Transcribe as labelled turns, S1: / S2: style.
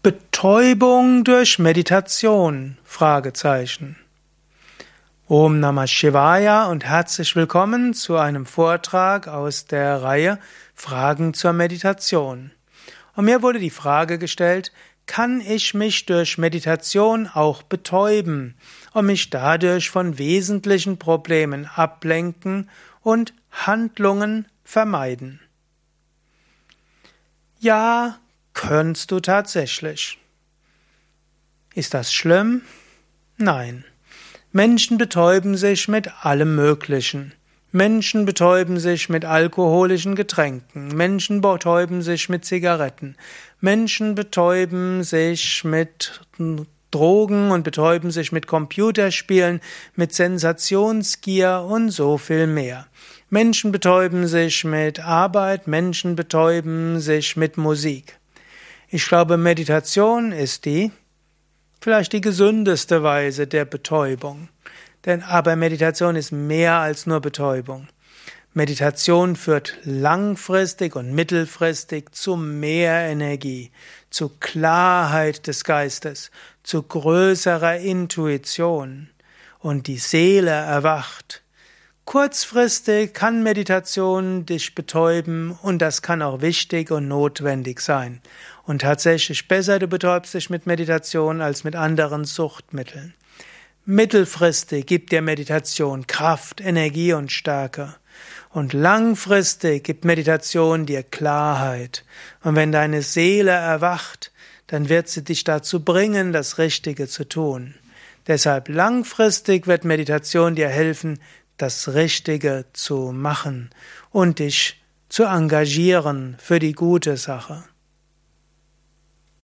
S1: Betäubung durch Meditation? Fragezeichen. Om Namah Shivaya und herzlich willkommen zu einem Vortrag aus der Reihe Fragen zur Meditation. Und mir wurde die Frage gestellt, kann ich mich durch Meditation auch betäuben und mich dadurch von wesentlichen Problemen ablenken und Handlungen vermeiden? Ja, Könntest du tatsächlich. Ist das schlimm? Nein. Menschen betäuben sich mit allem Möglichen. Menschen betäuben sich mit alkoholischen Getränken. Menschen betäuben sich mit Zigaretten. Menschen betäuben sich mit Drogen und betäuben sich mit Computerspielen, mit Sensationsgier und so viel mehr. Menschen betäuben sich mit Arbeit, Menschen betäuben sich mit Musik. Ich glaube, Meditation ist die, vielleicht die gesündeste Weise der Betäubung. Denn aber Meditation ist mehr als nur Betäubung. Meditation führt langfristig und mittelfristig zu mehr Energie, zu Klarheit des Geistes, zu größerer Intuition und die Seele erwacht. Kurzfristig kann Meditation dich betäuben und das kann auch wichtig und notwendig sein. Und tatsächlich besser du betäubst dich mit Meditation als mit anderen Suchtmitteln. Mittelfristig gibt dir Meditation Kraft, Energie und Stärke. Und langfristig gibt Meditation dir Klarheit. Und wenn deine Seele erwacht, dann wird sie dich dazu bringen, das Richtige zu tun. Deshalb langfristig wird Meditation dir helfen, das Richtige zu machen und dich zu engagieren für die gute Sache.